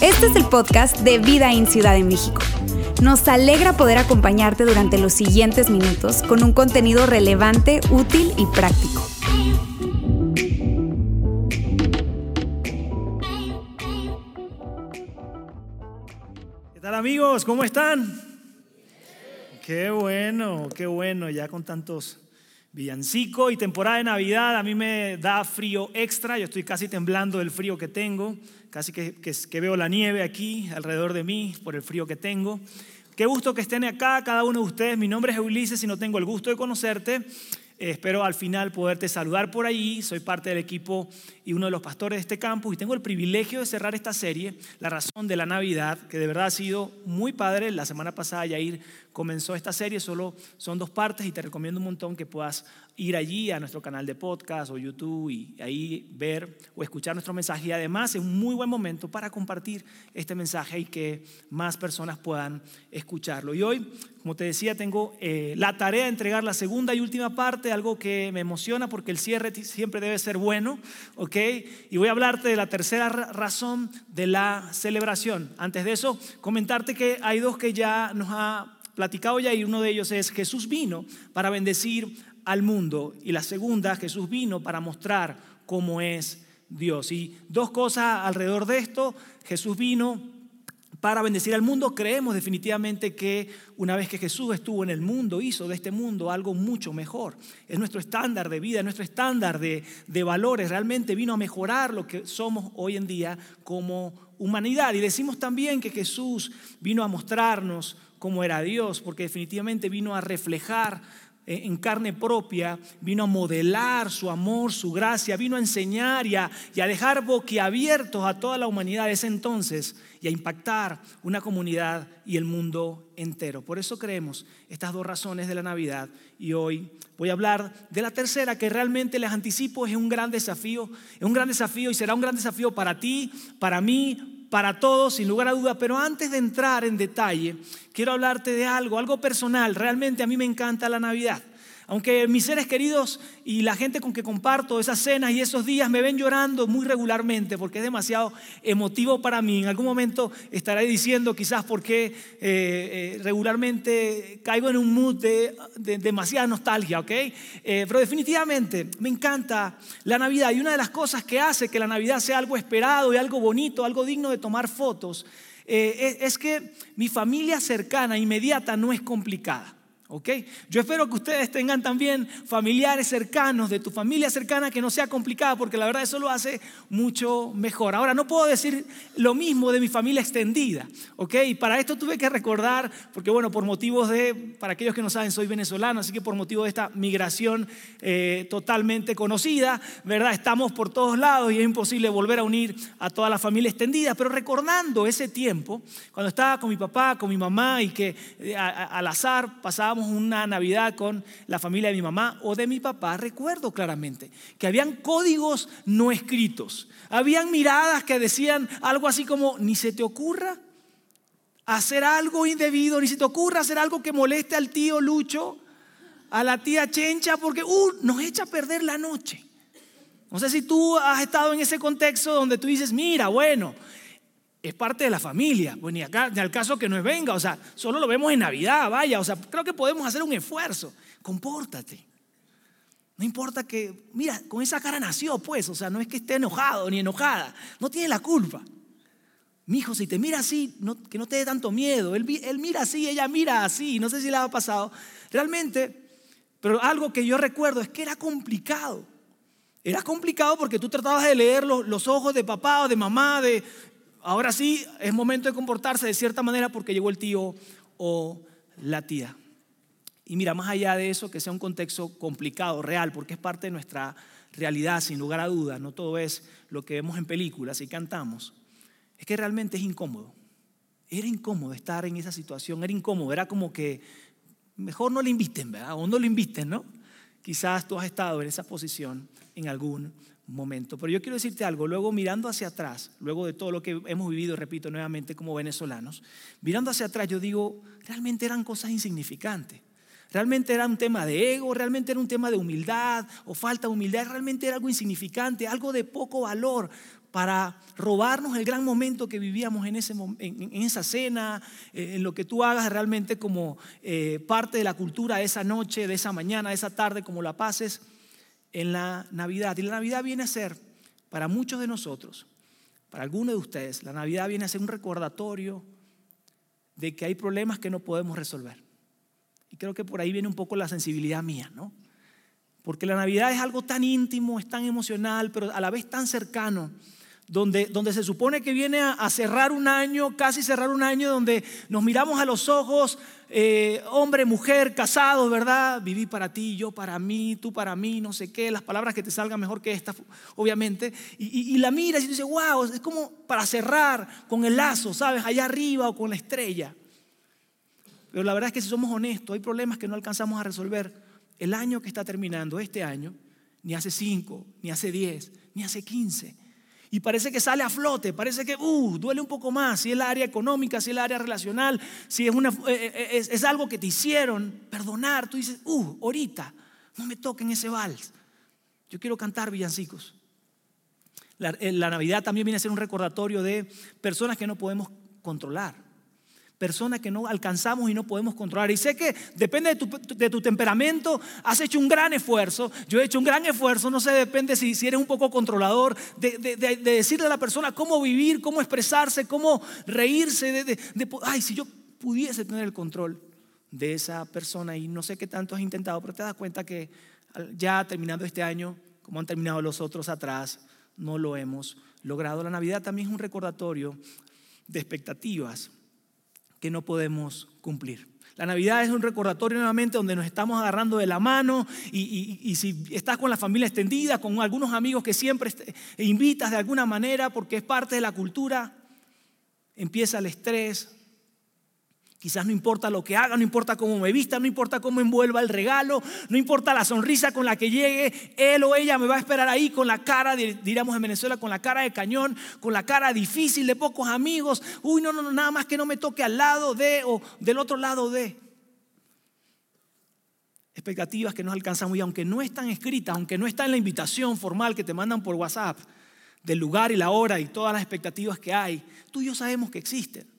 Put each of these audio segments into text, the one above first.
Este es el podcast de Vida en Ciudad de México. Nos alegra poder acompañarte durante los siguientes minutos con un contenido relevante, útil y práctico. ¿Qué tal amigos? ¿Cómo están? Qué bueno, qué bueno, ya con tantos villancicos y temporada de Navidad, a mí me da frío extra, yo estoy casi temblando del frío que tengo, casi que, que, veo la nieve aquí alrededor de mí por el frío que tengo. Qué gusto que estén acá cada uno de ustedes, mi nombre es Ulises y no tengo el gusto de conocerte. Espero al final poderte saludar por ahí. Soy parte del equipo y uno de los pastores de este campus y tengo el privilegio de cerrar esta serie, La razón de la Navidad, que de verdad ha sido muy padre. La semana pasada Yair comenzó esta serie, solo son dos partes y te recomiendo un montón que puedas ir allí a nuestro canal de podcast o YouTube y ahí ver o escuchar nuestro mensaje. Y además es un muy buen momento para compartir este mensaje y que más personas puedan escucharlo. Y hoy, como te decía, tengo eh, la tarea de entregar la segunda y última parte, algo que me emociona porque el cierre siempre debe ser bueno, ¿ok? Y voy a hablarte de la tercera razón de la celebración. Antes de eso, comentarte que hay dos que ya nos ha platicado ya y uno de ellos es Jesús vino para bendecir al mundo y la segunda, Jesús vino para mostrar cómo es Dios. Y dos cosas alrededor de esto, Jesús vino para bendecir al mundo, creemos definitivamente que una vez que Jesús estuvo en el mundo, hizo de este mundo algo mucho mejor. Es nuestro estándar de vida, es nuestro estándar de, de valores. Realmente vino a mejorar lo que somos hoy en día como humanidad. Y decimos también que Jesús vino a mostrarnos cómo era Dios, porque definitivamente vino a reflejar en carne propia, vino a modelar su amor, su gracia, vino a enseñar y a, y a dejar boquiabiertos a toda la humanidad de ese entonces y a impactar una comunidad y el mundo entero. Por eso creemos estas dos razones de la Navidad y hoy voy a hablar de la tercera que realmente les anticipo es un gran desafío, es un gran desafío y será un gran desafío para ti, para mí, para todos, sin lugar a duda, pero antes de entrar en detalle, quiero hablarte de algo, algo personal. Realmente a mí me encanta la Navidad. Aunque mis seres queridos y la gente con que comparto esas cenas y esos días me ven llorando muy regularmente porque es demasiado emotivo para mí. En algún momento estaré diciendo quizás por qué eh, eh, regularmente caigo en un mood de, demasiada nostalgia, ¿ok? Eh, pero definitivamente me encanta la Navidad y una de las cosas que hace que la Navidad sea algo esperado y algo bonito, algo digno de tomar fotos, es que mi familia cercana, inmediata, no es complicada. ¿Ok? Yo espero que ustedes tengan también familiares cercanos, de tu familia cercana, que no sea complicada, porque la verdad eso lo hace mucho mejor. Ahora, no puedo decir lo mismo de mi familia extendida, ¿ok? Y para esto tuve que recordar, porque bueno, por motivos de, para aquellos que no saben, soy venezolano, así que por motivo de esta migración eh, totalmente conocida, ¿verdad? Estamos por todos lados y es imposible volver a unir a toda la familia extendida, pero recordando ese tiempo, cuando estaba con mi papá, con mi mamá y que eh, al azar pasábamos una Navidad con la familia de mi mamá o de mi papá, recuerdo claramente que habían códigos no escritos. Habían miradas que decían algo así como, ni se te ocurra hacer algo indebido, ni se te ocurra hacer algo que moleste al tío Lucho, a la tía Chencha, porque uh, nos echa a perder la noche. No sé si tú has estado en ese contexto donde tú dices, mira, bueno, es parte de la familia. Pues ni acá, ni al caso que no es venga, o sea, solo lo vemos en Navidad, vaya, o sea, creo que podemos hacer un esfuerzo. Compórtate. No importa que, mira, con esa cara nació, pues, o sea, no es que esté enojado ni enojada, no tiene la culpa. Mi hijo, si te mira así, que no te dé tanto miedo. Él, él mira así, ella mira así, no sé si le ha pasado. Realmente, pero algo que yo recuerdo es que era complicado. Era complicado porque tú tratabas de leer los, los, ojos de papá o de mamá, de Ahora sí, es momento de comportarse de cierta manera porque llegó el tío o la tía. Y mira, más allá de eso, que sea un contexto complicado, real, porque es parte de nuestra realidad, sin lugar a dudas, no todo es lo que vemos en películas y cantamos, es que realmente es incómodo. Era incómodo estar en esa situación, era incómodo, era como que mejor no le inviten, ¿verdad? O no lo inviten, ¿no? Quizás tú has estado en esa posición en algún momento. Pero yo quiero decirte algo, luego mirando hacia atrás, luego de todo lo que hemos vivido, repito nuevamente, como venezolanos, mirando hacia atrás yo digo, realmente eran cosas insignificantes. Realmente era un tema de ego, realmente era un tema de humildad o falta de humildad, realmente era algo insignificante, algo de poco valor para robarnos el gran momento que vivíamos en, ese, en, esa cena, eh, en lo que tú hagas realmente como eh, parte de la cultura de esa noche, de esa mañana, de esa tarde, como la pases en la Navidad. Y la Navidad viene a ser, para muchos de nosotros, para algunos de ustedes, la Navidad viene a ser un recordatorio de que hay problemas que no podemos resolver. Y creo que por ahí viene un poco la sensibilidad mía, ¿no? Porque la Navidad es algo tan íntimo, es tan emocional, pero a la vez tan cercano donde, donde se supone que viene a, cerrar un año, casi cerrar un año, donde nos miramos a los ojos, eh, hombre, mujer, casados, ¿verdad? Viví para ti, yo para mí, tú para mí, no sé qué, las palabras que te salgan mejor que esta, obviamente. Y, la miras y dices, wow, es como para cerrar con el lazo, ¿sabes? Allá arriba o con la estrella. Pero la verdad es que si somos honestos, hay problemas que no alcanzamos a resolver el año que está terminando, este año, ni hace cinco, ni hace diez, ni hace quince y parece que sale a flote, parece que uh, duele un poco más, si es el área económica, si es el área relacional, si es, una, eh, eh, es, algo que te hicieron perdonar, tú dices, uh, ahorita, no me toquen ese vals, yo quiero cantar villancicos. La, eh, la Navidad también viene a ser un recordatorio de personas que no podemos controlar personas que no alcanzamos y no podemos controlar. Y sé que depende de tu, temperamento, has hecho un gran esfuerzo, yo he hecho un gran esfuerzo, no sé, depende si, si eres un poco controlador, de, decirle a la persona cómo vivir, cómo expresarse, cómo reírse, de, ay, si yo pudiese tener el control de esa persona y no sé qué tanto has intentado, pero te das cuenta que ya terminando este año, como han terminado los otros atrás, no lo hemos logrado. La Navidad también es un recordatorio de expectativas que no podemos cumplir. La Navidad es un recordatorio nuevamente donde nos estamos agarrando de la mano y, si estás con la familia extendida, con algunos amigos que siempre invitas de alguna manera porque es parte de la cultura, empieza el estrés, Quizás no importa lo que haga, no importa cómo me vista, no importa cómo envuelva el regalo, no importa la sonrisa con la que llegue, él o ella me va a esperar ahí con la cara, diríamos en Venezuela, con la cara de cañón, con la cara difícil de pocos amigos. Uy, no, no, no, nada más que no me toque al lado de o del otro lado de. Expectativas que no alcanzamos y aunque no están escritas, aunque no está en la invitación formal que te mandan por WhatsApp, del lugar y la hora y todas las expectativas que hay, tú y yo sabemos que existen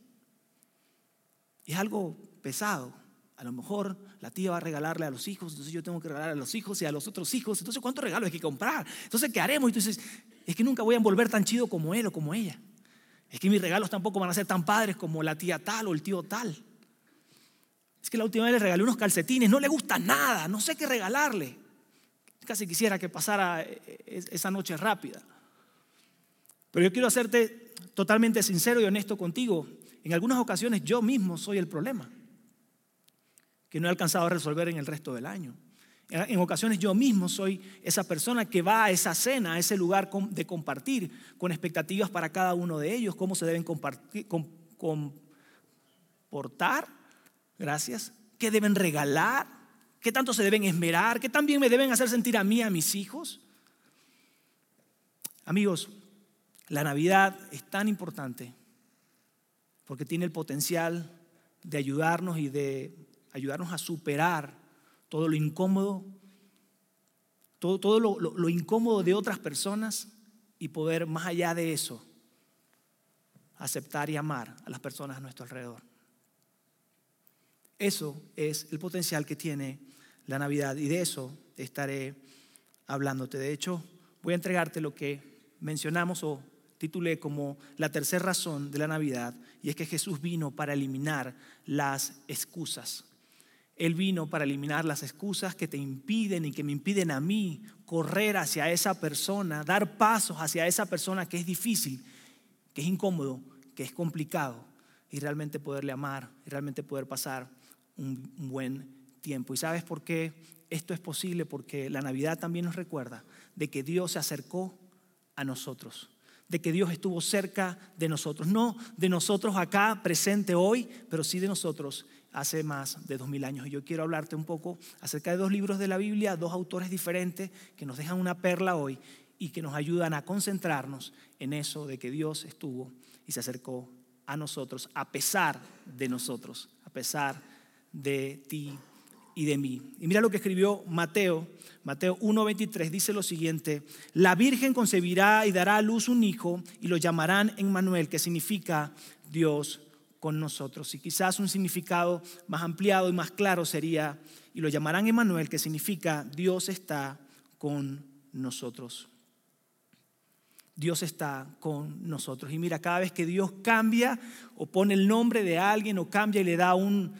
es algo pesado. A lo mejor la tía va a regalarle a los hijos, entonces yo tengo que regalar a los hijos y a los otros hijos. Entonces, ¿cuántos regalos hay que comprar? Entonces, ¿qué haremos? Entonces, es que nunca voy a envolver tan chido como él o como ella. Es que mis regalos tampoco van a ser tan padres como la tía tal o el tío tal. Es que la última vez le regalé unos calcetines, no le gusta nada, no sé qué regalarle. Casi quisiera que pasara eh, eh, esa noche rápida. Pero yo quiero hacerte totalmente sincero y honesto contigo. En algunas ocasiones yo mismo soy el problema, que no he alcanzado a resolver en el resto del año. En ocasiones yo mismo soy esa persona que va a esa cena, a ese lugar de compartir, con expectativas para cada uno de ellos, cómo se deben comportar, gracias, qué deben regalar, qué tanto se deben esmerar, qué también me deben hacer sentir a mí, a mis hijos. Amigos, la Navidad es tan importante porque tiene el potencial de ayudarnos y de ayudarnos a superar todo lo incómodo, todo, todo lo, incómodo de otras personas y poder más allá de eso aceptar y amar a las personas a nuestro alrededor. Eso es el potencial que tiene la Navidad y de eso estaré hablándote. De hecho, voy a entregarte lo que mencionamos o titulé como la tercera razón de la Navidad, y es que Jesús vino para eliminar las excusas. Él vino para eliminar las excusas que te impiden y que me impiden a mí correr hacia esa persona, dar pasos hacia esa persona que es difícil, que es incómodo, que es complicado, y realmente poderle amar, y realmente poder pasar un, buen tiempo. ¿Y sabes por qué esto es posible? Porque la Navidad también nos recuerda de que Dios se acercó a nosotros de que Dios estuvo cerca de nosotros. No de nosotros acá, presente hoy, pero sí de nosotros hace más de dos mil años. Y yo quiero hablarte un poco acerca de dos libros de la Biblia, dos autores diferentes que nos dejan una perla hoy y que nos ayudan a concentrarnos en eso de que Dios estuvo y se acercó a nosotros a pesar de nosotros, a pesar de ti y de mí. Y mira lo que escribió Mateo, Mateo 1:23 dice lo siguiente, la Virgen concebirá y dará a luz un hijo y lo llamarán Emmanuel, que significa Dios con nosotros. Y quizás un significado más ampliado y más claro sería, y lo llamarán Emmanuel, que significa Dios está con nosotros. Dios está con nosotros. Y mira, cada vez que Dios cambia o pone el nombre de alguien o cambia y le da un,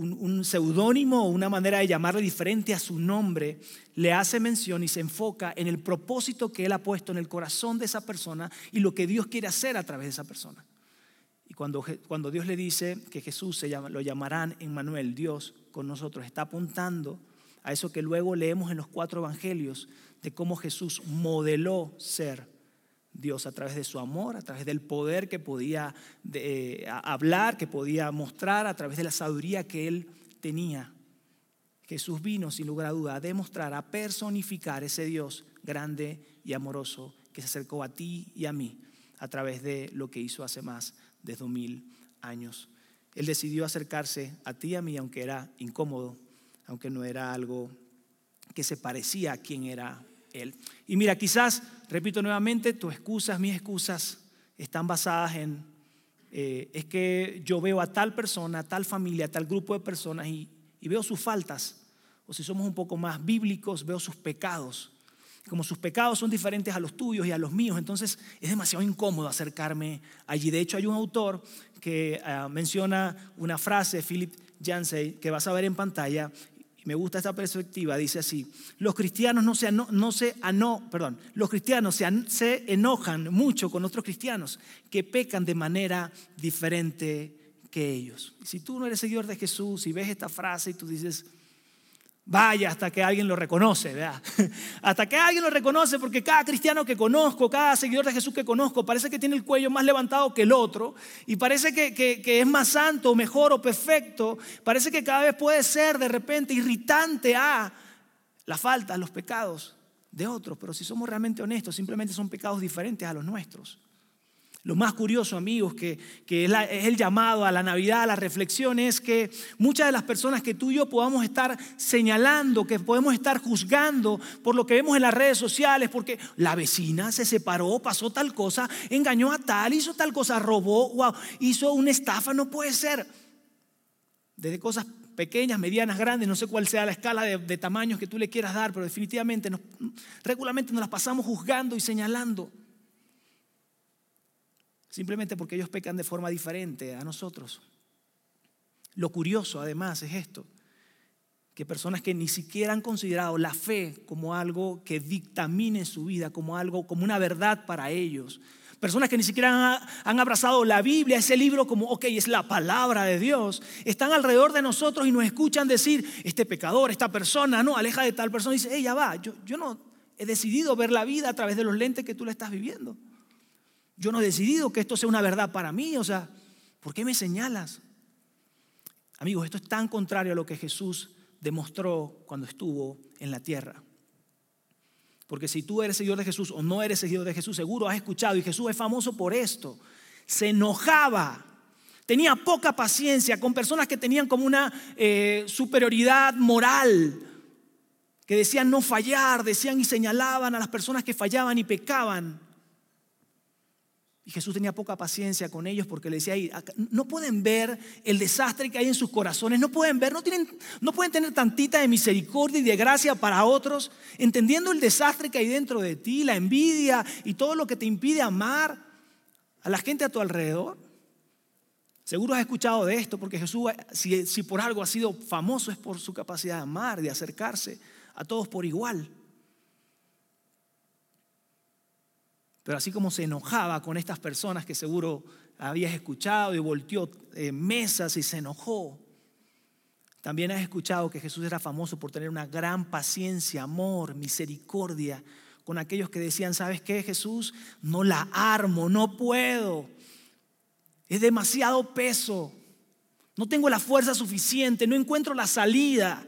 un, seudónimo o una manera de llamarle diferente a su nombre, le hace mención y se enfoca en el propósito que Él ha puesto en el corazón de esa persona y lo que Dios quiere hacer a través de esa persona. Y cuando, cuando Dios le dice que Jesús se llama, lo llamarán en Manuel, Dios con nosotros, está apuntando a eso que luego leemos en los cuatro evangelios de cómo Jesús modeló ser Dios a través de su amor, a través del poder que podía eh, hablar, que podía mostrar, a través de la sabiduría que él tenía. Jesús vino sin lugar a duda a demostrar, a personificar ese Dios grande y amoroso que se acercó a ti y a mí a través de lo que hizo hace más de dos mil años. Él decidió acercarse a ti y a mí, aunque era incómodo, aunque no era algo que se parecía a quien era Él. Y mira, quizás, repito nuevamente, tus excusas, mis excusas, están basadas en, eh, es que yo veo a tal persona, tal familia, a tal grupo de personas y, y veo sus faltas. O si somos un poco más bíblicos, veo sus pecados. Como sus pecados son diferentes a los tuyos y a los míos, entonces es demasiado incómodo acercarme allí. De hecho, hay un autor que ah, menciona una frase, Philip Yancey, que vas a ver en pantalla, me gusta esta perspectiva, dice así, los cristianos no se, no, se perdón, los cristianos se, se enojan mucho con otros cristianos que pecan de manera diferente que ellos. si tú no eres seguidor de Jesús y ves esta frase y tú dices, Vaya hasta que alguien lo reconoce, ¿verdad? Hasta que alguien lo reconoce, porque cada cristiano que conozco, cada seguidor de Jesús que conozco, parece que tiene el cuello más levantado que el otro, y parece que, que es más santo, mejor o perfecto, parece que cada vez puede ser de repente irritante a la falta, los pecados de otros, pero si somos realmente honestos, simplemente son pecados diferentes a los nuestros. Lo más curioso, amigos, que, es, el llamado a la Navidad, a la reflexión, es que muchas de las personas que tú y yo podamos estar señalando, que podemos estar juzgando por lo que vemos en las redes sociales, porque la vecina se separó, pasó tal cosa, engañó a tal, hizo tal cosa, robó, wow, hizo una estafa, no puede ser. Desde cosas pequeñas, medianas, grandes, no sé cuál sea la escala de, tamaños que tú le quieras dar, pero definitivamente regularmente nos las pasamos juzgando y señalando. Simplemente porque ellos pecan de forma diferente a nosotros. Lo curioso además es esto, que personas que ni siquiera han considerado la fe como algo que dictamine su vida, como algo, como una verdad para ellos, personas que ni siquiera han, abrazado la Biblia, ese libro como, ok, es la palabra de Dios, están alrededor de nosotros y nos escuchan decir, este pecador, esta persona, no, aleja de tal persona, y dice, hey, ya va, yo, yo no he decidido ver la vida a través de los lentes que tú le estás viviendo. Yo no he decidido que esto sea una verdad para mí. O sea, ¿por qué me señalas? Amigos, esto es tan contrario a lo que Jesús demostró cuando estuvo en la tierra. Porque si tú eres seguidor de Jesús o no eres seguidor de Jesús, seguro has escuchado, y Jesús es famoso por esto, se enojaba, tenía poca paciencia con personas que tenían como una eh, superioridad moral, que decían no fallar, decían y señalaban a las personas que fallaban y pecaban. Y Jesús tenía poca paciencia con ellos porque le decía, no pueden ver el desastre que hay en sus corazones, no pueden ver, no, tienen, no pueden tener tantita de misericordia y de gracia para otros, entendiendo el desastre que hay dentro de ti, la envidia y todo lo que te impide amar a la gente a tu alrededor. Seguro has escuchado de esto porque Jesús, si, si por algo ha sido famoso, es por su capacidad de amar, de acercarse a todos por igual. Pero así como se enojaba con estas personas que seguro habías escuchado y volteó eh, mesas y se enojó, también has escuchado que Jesús era famoso por tener una gran paciencia, amor, misericordia con aquellos que decían, ¿sabes qué, Jesús? No la armo, no puedo. Es demasiado peso. No tengo la fuerza suficiente, no encuentro la salida.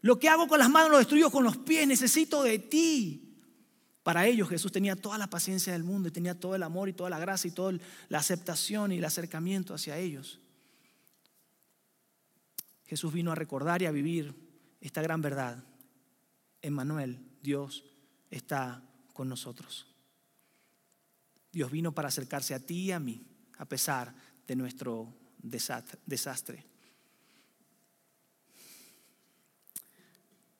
Lo que hago con las manos lo destruyo con los pies, necesito de ti. Para ellos Jesús tenía toda la paciencia del mundo y tenía todo el amor y toda la gracia y toda la aceptación y el acercamiento hacia ellos. Jesús vino a recordar y a vivir esta gran verdad. Emmanuel, Dios está con nosotros. Dios vino para acercarse a ti y a mí, a pesar de nuestro desastre.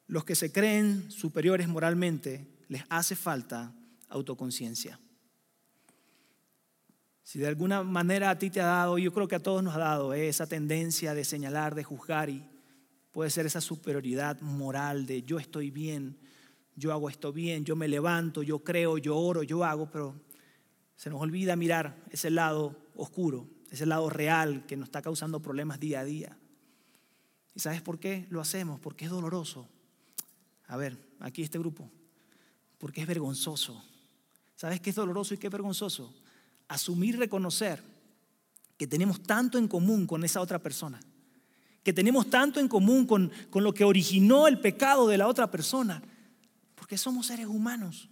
Los que se creen superiores moralmente les hace falta autoconciencia. Si de alguna manera a ti te ha dado, yo creo que a todos nos ha dado eh, esa tendencia de señalar, de juzgar y puede ser esa superioridad moral de yo estoy bien, yo hago esto bien, yo me levanto, yo creo, yo oro, yo hago, pero se nos olvida mirar ese lado oscuro, ese lado real que nos está causando problemas día a día. ¿Y sabes por qué lo hacemos? Porque es doloroso. A ver, aquí este grupo, porque es vergonzoso. ¿Sabes qué es doloroso y qué es vergonzoso? asumir, reconocer que tenemos tanto en común con esa otra persona, que tenemos tanto en común con, con lo que originó el pecado de la otra persona, porque somos seres humanos.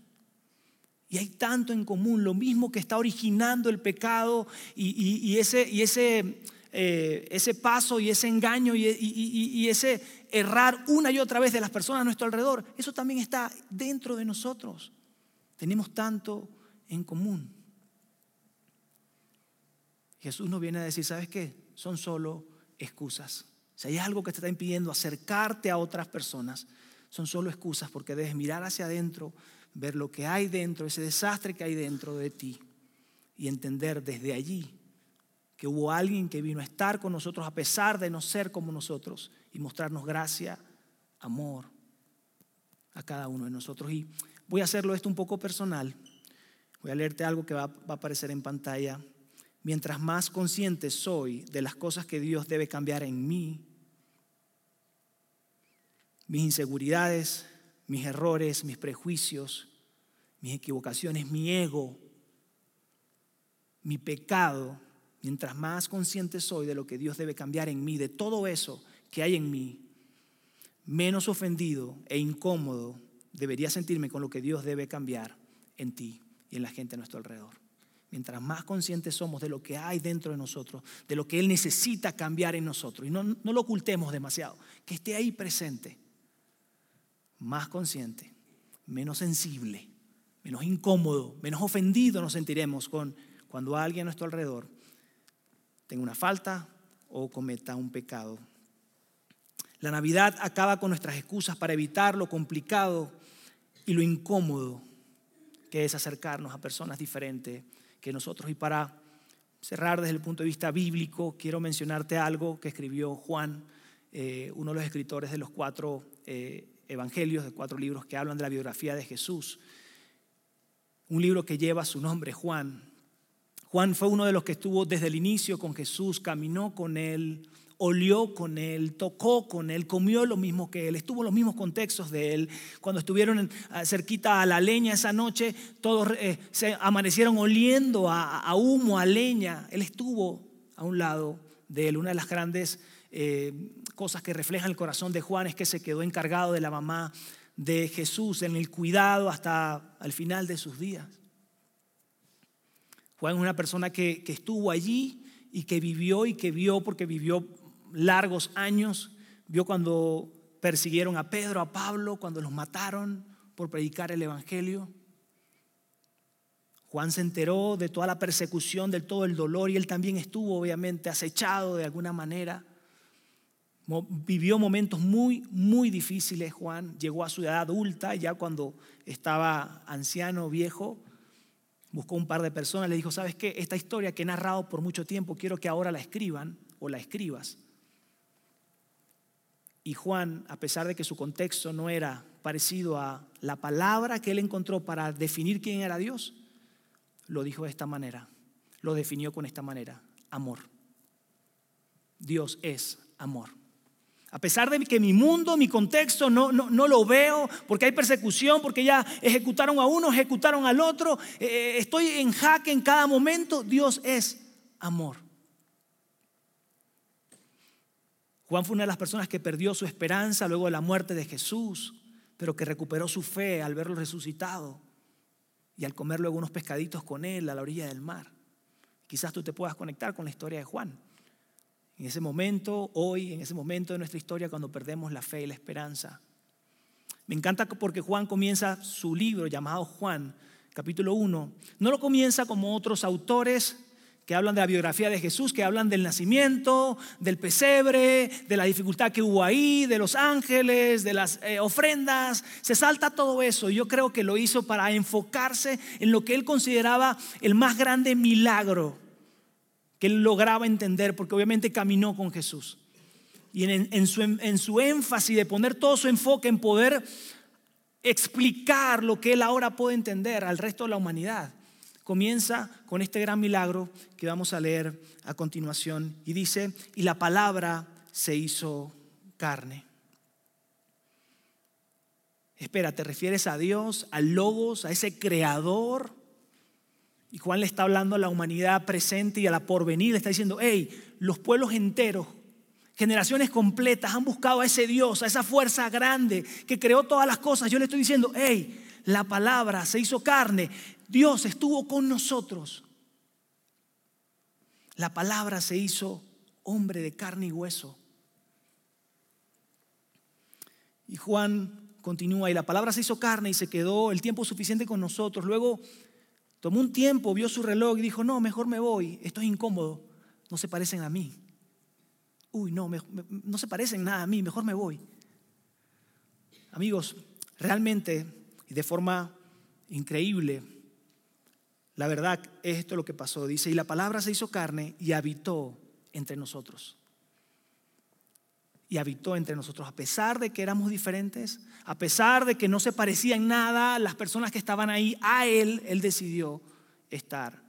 Y hay tanto en común, lo mismo que está originando el pecado y, ese, y ese, eh, ese, paso y ese engaño y, y, ese errar una y otra vez de las personas a nuestro alrededor, eso también está dentro de nosotros. Tenemos tanto en común. Jesús nos viene a decir, ¿sabes qué? Son solo excusas. Si hay algo que te está impidiendo acercarte a otras personas, son solo excusas porque debes mirar hacia adentro, ver lo que hay dentro, ese desastre que hay dentro de ti y entender desde allí que hubo alguien que vino a estar con nosotros a pesar de no ser como nosotros y mostrarnos gracia, amor a cada uno de nosotros. Y voy a hacerlo esto un poco personal. Voy a leerte algo que va, va a aparecer en pantalla mientras más consciente soy de las cosas que Dios debe cambiar en mí, mis inseguridades, mis errores, mis prejuicios, mis equivocaciones, mi ego, mi pecado, mientras más consciente soy de lo que Dios debe cambiar en mí, de todo eso que hay en mí, menos ofendido e incómodo debería sentirme con lo que Dios debe cambiar en ti y en la gente a nuestro alrededor. Mientras más conscientes somos de lo que hay dentro de nosotros, de lo que Él necesita cambiar en nosotros, y no, lo ocultemos demasiado, que esté ahí presente, más consciente, menos sensible, menos incómodo, menos ofendido nos sentiremos con cuando alguien a nuestro alrededor tenga una falta o cometa un pecado. La Navidad acaba con nuestras excusas para evitar lo complicado y lo incómodo que es acercarnos a personas diferentes que nosotros. Y para cerrar desde el punto de vista bíblico, quiero mencionarte algo que escribió Juan, eh, uno de los escritores de los cuatro eh, evangelios, de cuatro libros que hablan de la biografía de Jesús. Un libro que lleva su nombre, Juan. Juan fue uno de los que estuvo desde el inicio con Jesús, caminó con él, olió con él, tocó con él, comió lo mismo que él, estuvo en los mismos contextos de él. Cuando estuvieron cerquita a la leña esa noche, todos eh, se amanecieron oliendo a, humo, a leña. Él estuvo a un lado de él. Una de las grandes eh, cosas que refleja el corazón de Juan es que se quedó encargado de la mamá de Jesús en el cuidado hasta el final de sus días. Juan es una persona que, estuvo allí y que vivió y que vio porque vivió largos años, vio cuando persiguieron a Pedro, a Pablo, cuando los mataron por predicar el Evangelio. Juan se enteró de toda la persecución, de todo el dolor y él también estuvo obviamente acechado de alguna manera. Vivió momentos muy, muy difíciles Juan. Llegó a su edad adulta, ya cuando estaba anciano, viejo, buscó un par de personas, le dijo, ¿sabes qué? Esta historia que he narrado por mucho tiempo, quiero que ahora la escriban o la escribas. Y Juan, a pesar de que su contexto no era parecido a la palabra que él encontró para definir quién era Dios, lo dijo de esta manera, lo definió con esta manera, amor. Dios es amor. A pesar de que mi mundo, mi contexto no, lo veo, porque hay persecución, porque ya ejecutaron a uno, ejecutaron al otro, eh, eh, estoy en jaque en cada momento, Dios es amor. Juan fue una de las personas que perdió su esperanza luego de la muerte de Jesús, pero que recuperó su fe al verlo resucitado y al comer luego unos pescaditos con él a la orilla del mar. Quizás tú te puedas conectar con la historia de Juan. En ese momento, hoy, en ese momento de nuestra historia, cuando perdemos la fe y la esperanza. Me encanta porque Juan comienza su libro llamado Juan, capítulo 1. No lo comienza como otros autores que hablan de la biografía de Jesús, que hablan del nacimiento, del pesebre, de la dificultad que hubo ahí, de los ángeles, de las eh, ofrendas. Se salta todo eso. Yo creo que lo hizo para enfocarse en lo que él consideraba el más grande milagro que él lograba entender, porque obviamente caminó con Jesús. Y en, su, en su énfasis de poner todo su enfoque en poder explicar lo que él ahora puede entender al resto de la humanidad comienza con este gran milagro que vamos a leer a continuación. Y dice, y la palabra se hizo carne. Espera, ¿te refieres a Dios, al Logos, a ese creador? Y Juan le está hablando a la humanidad presente y a la porvenir. Le está diciendo, hey, los pueblos enteros, generaciones completas han buscado a ese Dios, a esa fuerza grande que creó todas las cosas. Yo le estoy diciendo, hey, la palabra se hizo carne. Dios estuvo con nosotros. La palabra se hizo hombre de carne y hueso. Y Juan continúa, y la palabra se hizo carne y se quedó el tiempo suficiente con nosotros. Luego tomó un tiempo, vio su reloj y dijo, no, mejor me voy, esto es incómodo, no se parecen a mí. Uy, no, no se parecen nada a mí, mejor me voy. Amigos, realmente y de forma increíble, la verdad es esto lo que pasó. Dice, y la palabra se hizo carne y habitó entre nosotros. Y habitó entre nosotros, a pesar de que éramos diferentes, a pesar de que no se parecían nada las personas que estaban ahí, a Él, Él decidió estar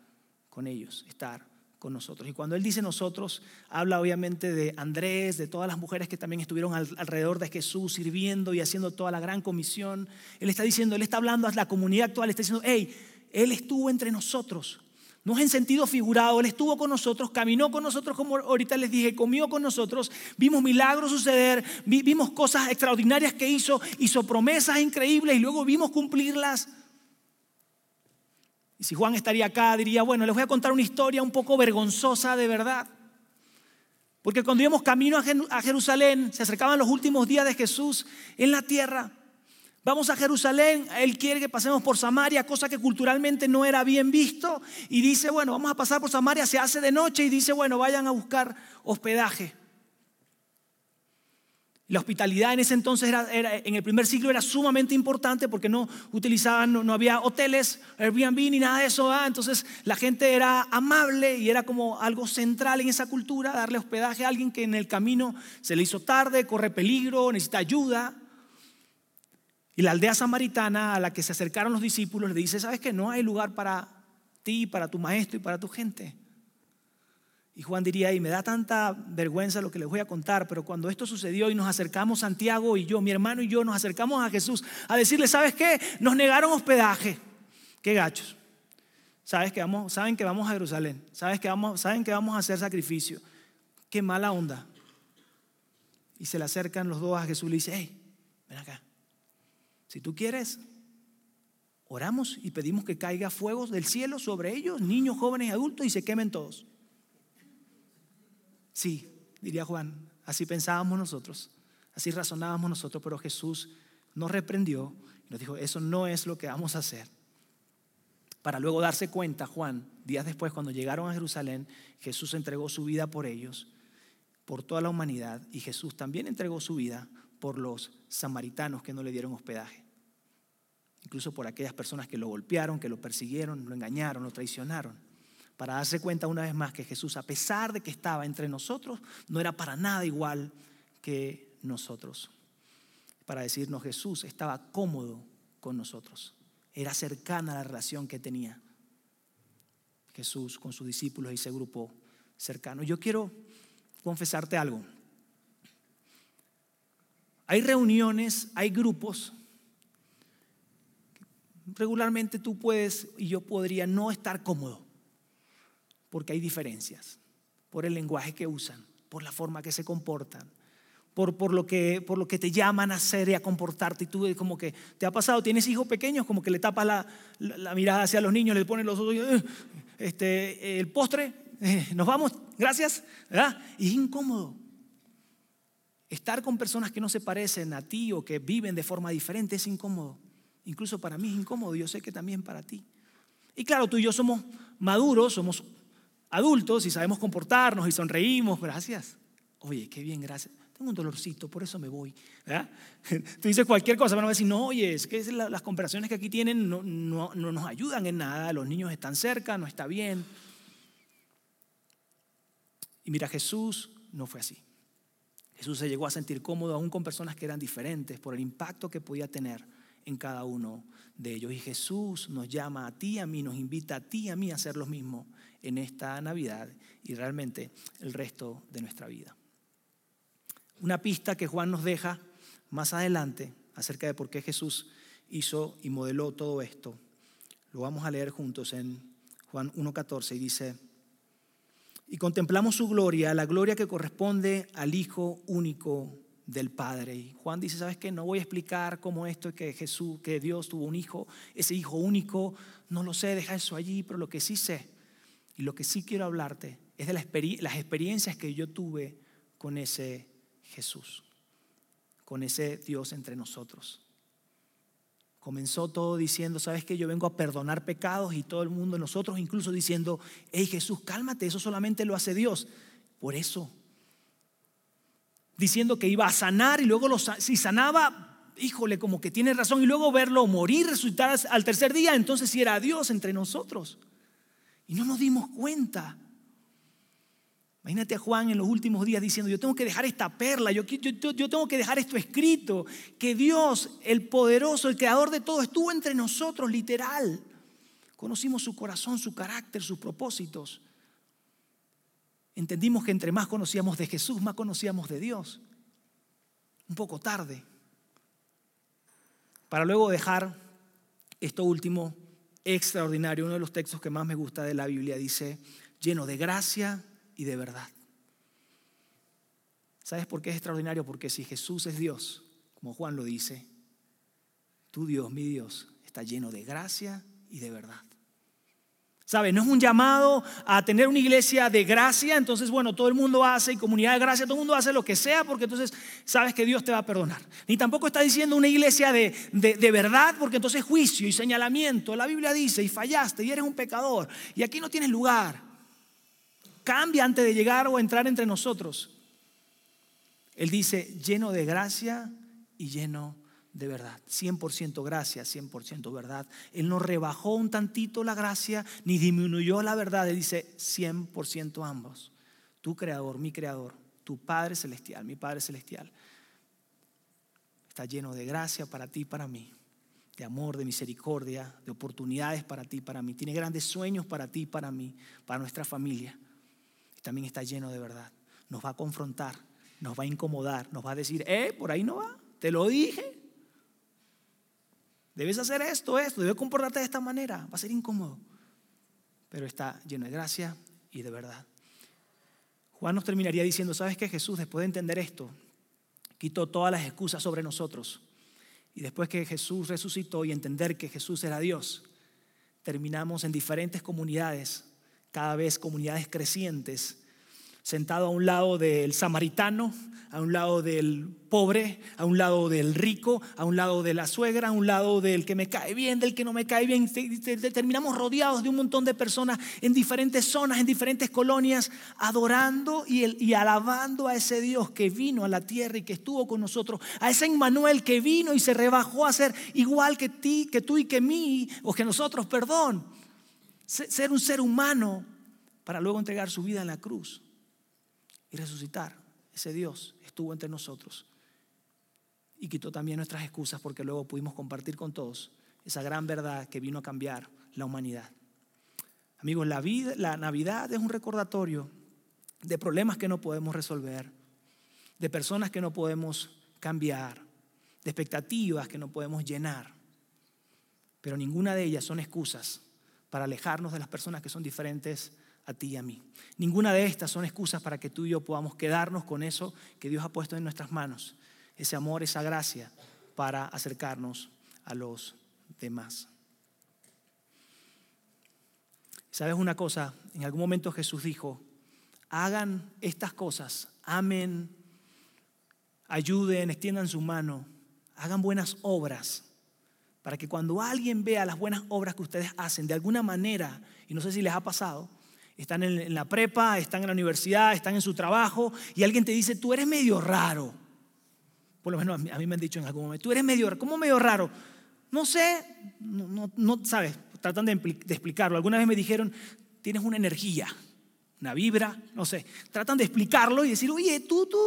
con ellos, estar con nosotros. Y cuando Él dice nosotros, habla obviamente de Andrés, de todas las mujeres que también estuvieron alrededor de Jesús sirviendo y haciendo toda la gran comisión. Él está diciendo, Él está hablando a la comunidad actual, está diciendo, hey, Él estuvo entre nosotros. No es en sentido figurado, Él estuvo con nosotros, caminó con nosotros, como ahorita les dije, comió con nosotros, vimos milagros suceder, vimos cosas extraordinarias que hizo, hizo promesas increíbles y luego vimos cumplirlas. Y si Juan estaría acá, diría, bueno, les voy a contar una historia un poco vergonzosa de verdad. Porque cuando íbamos camino a Jerusalén, se acercaban los últimos días de Jesús en la tierra. Vamos a Jerusalén, Él quiere que pasemos por Samaria, cosa que culturalmente no era bien visto. Y dice, bueno, vamos a pasar por Samaria, se hace de noche y dice, bueno, vayan a buscar hospedaje. La hospitalidad en ese entonces, era, en el primer siglo, era sumamente importante porque no utilizaban, no, había hoteles, Airbnb ni nada de eso. Entonces la gente era amable y era como algo central en esa cultura, darle hospedaje a alguien que en el camino se le hizo tarde, corre peligro, necesita ayuda. Y la aldea samaritana a la que se acercaron los discípulos le dice, ¿sabes que no hay lugar para ti, para tu maestro y para tu gente? Y Juan diría, y me da tanta vergüenza lo que les voy a contar, pero cuando esto sucedió y nos acercamos, Santiago y yo, mi hermano y yo, nos acercamos a Jesús a decirle, ¿sabes qué? Nos negaron hospedaje. Qué gachos. ¿Sabes que vamos, saben que vamos a Jerusalén. ¿Sabes que vamos, saben que vamos a hacer sacrificio. Qué mala onda. Y se le acercan los dos a Jesús y le dice, hey, ven acá. Si tú quieres, oramos y pedimos que caiga fuego del cielo sobre ellos, niños, jóvenes y adultos, y se quemen todos. Sí, diría Juan, así pensábamos nosotros, así razonábamos nosotros, pero Jesús nos reprendió y nos dijo, eso no es lo que vamos a hacer. Para luego darse cuenta, Juan, días después, cuando llegaron a Jerusalén, Jesús entregó su vida por ellos, por toda la humanidad, y Jesús también entregó su vida por los samaritanos que no le dieron hospedaje. Incluso por aquellas personas que lo golpearon, que lo persiguieron, lo engañaron, lo traicionaron para darse cuenta una vez más que Jesús, a pesar de que estaba entre nosotros, no era para nada igual que nosotros. Para decirnos, Jesús estaba cómodo con nosotros, era cercana a la relación que tenía Jesús con sus discípulos y ese grupo cercano. Yo quiero confesarte algo. Hay reuniones, hay grupos. Regularmente tú puedes y yo podría no estar cómodo porque hay diferencias, por el lenguaje que usan, por la forma que se comportan, por, por, lo, que, por lo que te llaman a hacer y a comportarte. Y tú como que te ha pasado, tienes hijos pequeños, como que le tapas la, la, mirada hacia los niños, le pones los ojos, eh, este, el postre, eh, nos vamos gracias, ¿verdad? Y es incómodo. Estar con personas que no se parecen a ti o que viven de forma diferente es incómodo. Incluso para mí es incómodo, yo sé que también para ti. Y claro, tú y yo somos maduros, somos adultos y sabemos comportarnos y sonreímos, gracias. Oye, qué bien, gracias. Tengo un dolorcito, por eso me voy. Tú dices cualquier cosa, van a decir, no, oye, es que las comparaciones que aquí tienen no, no nos ayudan en nada, los niños están cerca, no está bien. Y mira, Jesús no fue así. Jesús se llegó a sentir cómodo aún con personas que eran diferentes por el impacto que podía tener en cada uno de ellos. Y Jesús nos llama a ti, a mí, nos invita a ti, a mí a hacer lo mismo en esta Navidad y realmente el resto de nuestra vida. Una pista que Juan nos deja más adelante acerca de por qué Jesús hizo y modeló todo esto. Lo vamos a leer juntos en Juan 1.14 y dice, y contemplamos su gloria, la gloria que corresponde al Hijo único del Padre. Y Juan dice, ¿sabes qué? No voy a explicar cómo esto es que Jesús, que Dios tuvo un hijo, ese hijo único, no lo sé, deja eso allí, pero lo que sí sé y lo que sí quiero hablarte es de las experiencias que yo tuve con ese Jesús, con ese Dios entre nosotros. Comenzó todo diciendo, ¿sabes que Yo vengo a perdonar pecados y todo el mundo, nosotros incluso diciendo, hey Jesús, cálmate, eso solamente lo hace Dios. Por eso, diciendo que iba a sanar y luego lo, si sanaba, híjole, como que tiene razón, y luego verlo morir, resucitar al tercer día, entonces si era Dios entre nosotros. Y no nos dimos cuenta. Imagínate a Juan en los últimos días diciendo, yo tengo que dejar esta perla, yo, yo, tengo que dejar esto escrito, que Dios, el poderoso, el creador de todo, estuvo entre nosotros, literal. Conocimos su corazón, su carácter, sus propósitos. Entendimos que entre más conocíamos de Jesús, más conocíamos de Dios. Un poco tarde. Para luego dejar esto último extraordinario, uno de los textos que más me gusta de la Biblia, dice, lleno de gracia y de verdad. ¿Sabes por qué es extraordinario? Porque si Jesús es Dios, como Juan lo dice, tu Dios, mi Dios, está lleno de gracia y de verdad. ¿Sabes? No es un llamado a tener una iglesia de gracia, entonces, bueno, todo el mundo hace y comunidad de gracia, todo el mundo hace lo que sea, porque entonces sabes que Dios te va a perdonar. Ni tampoco está diciendo una iglesia de, de, de verdad, porque entonces juicio y señalamiento. La Biblia dice, y fallaste, y eres un pecador, y aquí no tienes lugar cambia antes de llegar o entrar entre nosotros. Él dice, lleno de gracia y lleno de verdad. 100% gracia, 100% verdad. Él no rebajó un tantito la gracia ni disminuyó la verdad. Él dice 100% ambos. Tu creador, mi creador, tu Padre celestial, mi Padre celestial. Está lleno de gracia para ti y para mí. De amor, de misericordia, de oportunidades para ti y para mí. Tiene grandes sueños para ti y para mí, para nuestra familia también está lleno de verdad. Nos va a confrontar, nos va a incomodar, nos va a decir, eh, por ahí no va, te lo dije. Debes hacer esto, esto, debes comportarte de esta manera, va a ser incómodo. Pero está lleno de gracia y de verdad. Juan nos terminaría diciendo, ¿sabes qué Jesús, después de entender esto, quitó todas las excusas sobre nosotros? Y después que Jesús resucitó y entender que Jesús era Dios, terminamos en diferentes comunidades cada vez comunidades crecientes, sentado a un lado del samaritano, a un lado del pobre, a un lado del rico, a un lado de la suegra, a un lado del que me cae bien, del que no me cae bien. Terminamos rodeados de un montón de personas en diferentes zonas, en diferentes colonias, adorando y, alabando a ese Dios que vino a la tierra y que estuvo con nosotros, a ese Emmanuel que vino y se rebajó a ser igual que ti, que tú y que mí, o que nosotros, perdón ser un ser humano para luego entregar su vida en la cruz y resucitar. Ese Dios estuvo entre nosotros y quitó también nuestras excusas porque luego pudimos compartir con todos esa gran verdad que vino a cambiar la humanidad. Amigos, la, la Navidad es un recordatorio de problemas que no podemos resolver, de personas que no podemos cambiar, de expectativas que no podemos llenar. Pero ninguna de ellas son excusas para alejarnos de las personas que son diferentes a ti y a mí. Ninguna de estas son excusas para que tú y yo podamos quedarnos con eso que Dios ha puesto en nuestras manos, ese amor, esa gracia para acercarnos a los demás. ¿Sabes una cosa? En algún momento Jesús dijo hagan estas cosas, amen, ayuden, extiendan su mano, hagan buenas obras, para que cuando alguien vea las buenas obras que ustedes hacen, de alguna manera, y no sé si les ha pasado, están en la prepa, están en la universidad, están en su trabajo, y alguien te dice, tú eres medio raro. Por lo menos a mí, me han dicho en algún momento, tú eres medio raro. ¿Cómo medio raro? No sé, no, sabes, tratan de, de explicarlo. Alguna vez me dijeron, tienes una energía, una vibra, no sé. Tratan de explicarlo y decir, oye, tú, tú.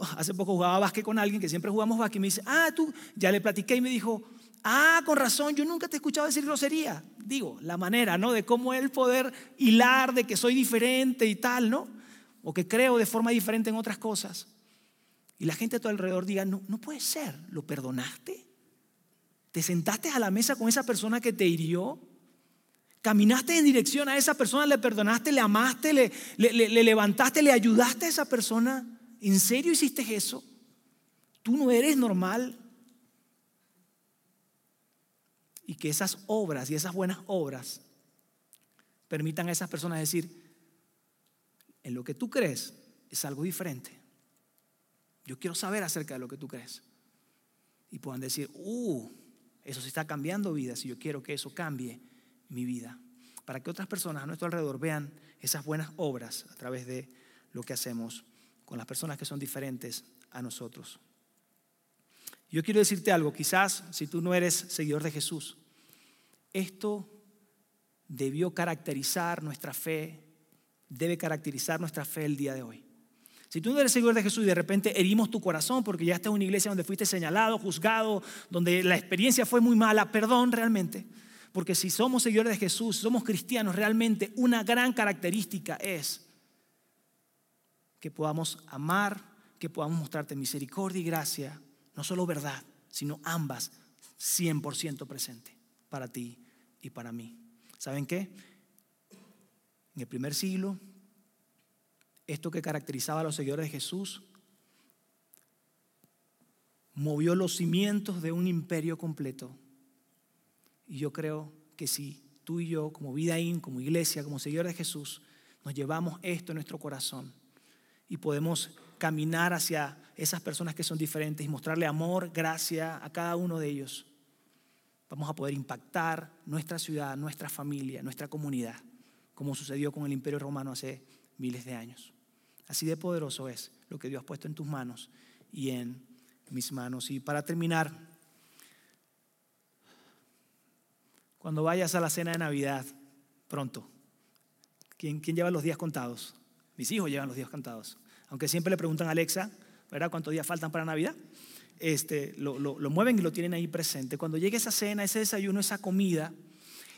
Mm". Hace poco jugaba básquet con alguien que siempre jugamos básquet y me dice, ah, tú, ya le platiqué y me dijo, ah, con razón, yo nunca te he escuchado decir grosería. Digo, la manera, ¿no? De cómo él poder hilar de que soy diferente y tal, ¿no? O que creo de forma diferente en otras cosas. Y la gente a tu alrededor diga, no, no puede ser, ¿lo perdonaste? ¿Te sentaste a la mesa con esa persona que te hirió? ¿Caminaste en dirección a esa persona? ¿Le perdonaste? ¿Le amaste? ¿Le, le, levantaste? ¿Le ayudaste a esa persona? ¿En serio hiciste eso? Tú no eres normal. Y que esas obras y esas buenas obras permitan a esas personas decir, en lo que tú crees es algo diferente. Yo quiero saber acerca de lo que tú crees. Y puedan decir, uh, eso se está cambiando vidas y yo quiero que eso cambie mi vida. Para que otras personas a nuestro alrededor vean esas buenas obras a través de lo que hacemos con las personas que son diferentes a nosotros. Yo quiero decirte algo, quizás si tú no eres seguidor de Jesús, esto debió caracterizar nuestra fe, debe caracterizar nuestra fe el día de hoy. Si tú no eres seguidor de Jesús y de repente herimos tu corazón porque ya estás en una iglesia donde fuiste señalado, juzgado, donde la experiencia fue muy mala, perdón realmente. Porque si somos seguidores de Jesús, somos cristianos, realmente una gran característica es que podamos amar, que podamos mostrarte misericordia y gracia, no solo verdad, sino ambas 100% presente para ti y para mí. ¿Saben qué? En el primer siglo esto que caracterizaba a los seguidores de Jesús, movió los cimientos de un imperio completo. Y yo creo que si tú y yo, como Vidaín, como iglesia, como seguidores de Jesús, nos llevamos esto en nuestro corazón y podemos caminar hacia esas personas que son diferentes y mostrarle amor, gracia a cada uno de ellos, vamos a poder impactar nuestra ciudad, nuestra familia, nuestra comunidad, como sucedió con el imperio romano hace miles de años. Así de poderoso es lo que Dios ha puesto en tus manos y en mis manos. Y para terminar, cuando vayas a la cena de Navidad, pronto, ¿quién, quién lleva los días contados? Mis hijos llevan los días contados. Aunque siempre le preguntan a Alexa, ¿verdad? ¿Cuántos días faltan para Navidad? Este, lo, lo mueven y lo tienen ahí presente. Cuando llegue esa cena, ese desayuno, esa comida,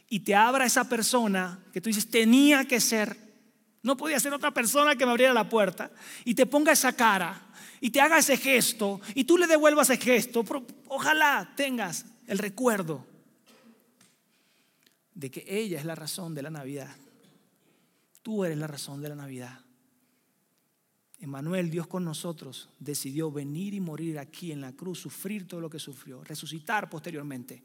y te abra esa persona que tú dices, tenía que ser no podía ser otra persona que me abriera la puerta y te ponga esa cara y te haga ese gesto y tú le devuelvas ese gesto. Ojalá tengas el recuerdo de que ella es la razón de la Navidad. Tú eres la razón de la Navidad. Emmanuel, Dios con nosotros, decidió venir y morir aquí en la cruz, sufrir todo lo que sufrió, resucitar posteriormente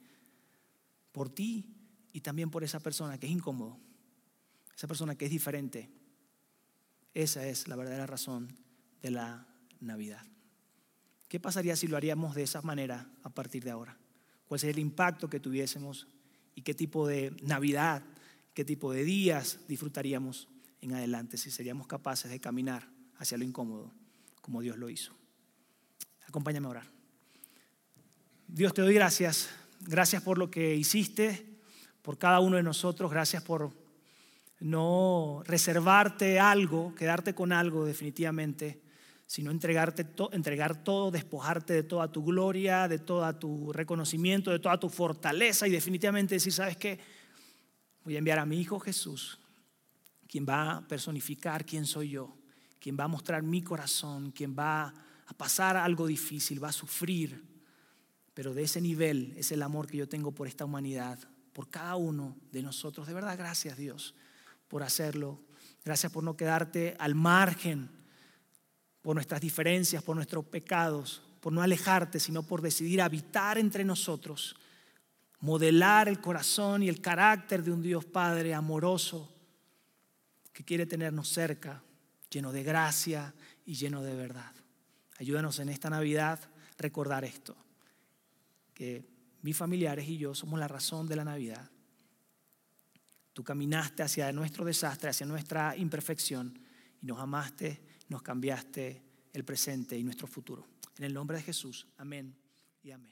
por ti y también por esa persona que es incómodo, esa persona que es diferente, esa es la verdadera razón de la Navidad. ¿Qué pasaría si lo haríamos de esa manera a partir de ahora? ¿Cuál sería el impacto que tuviésemos y qué tipo de Navidad, qué tipo de días disfrutaríamos en adelante si seríamos capaces de caminar hacia lo incómodo como Dios lo hizo? Acompáñame a orar. Dios te doy gracias. Gracias por lo que hiciste, por cada uno de nosotros. Gracias por no reservarte algo, quedarte con algo definitivamente, sino entregarte entregar todo, despojarte de toda tu gloria, de todo tu reconocimiento, de toda tu fortaleza y definitivamente decir, ¿sabes qué? Voy a enviar a mi Hijo Jesús, quien va a personificar quién soy yo, quien va a mostrar mi corazón, quien va a pasar algo difícil, va a sufrir, pero de ese nivel es el amor que yo tengo por esta humanidad, por cada uno de nosotros. De verdad, gracias Dios por hacerlo. Gracias por no quedarte al margen por nuestras diferencias, por nuestros pecados, por no alejarte, sino por decidir habitar entre nosotros, modelar el corazón y el carácter de un Dios Padre amoroso, que quiere tenernos cerca, lleno de gracia y lleno de verdad. Ayúdanos en esta Navidad recordar esto, que mis familiares y yo somos la razón de la Navidad. Tú caminaste hacia nuestro desastre, hacia nuestra imperfección y nos amaste, nos cambiaste el presente y nuestro futuro. En el nombre de Jesús, amén y amén.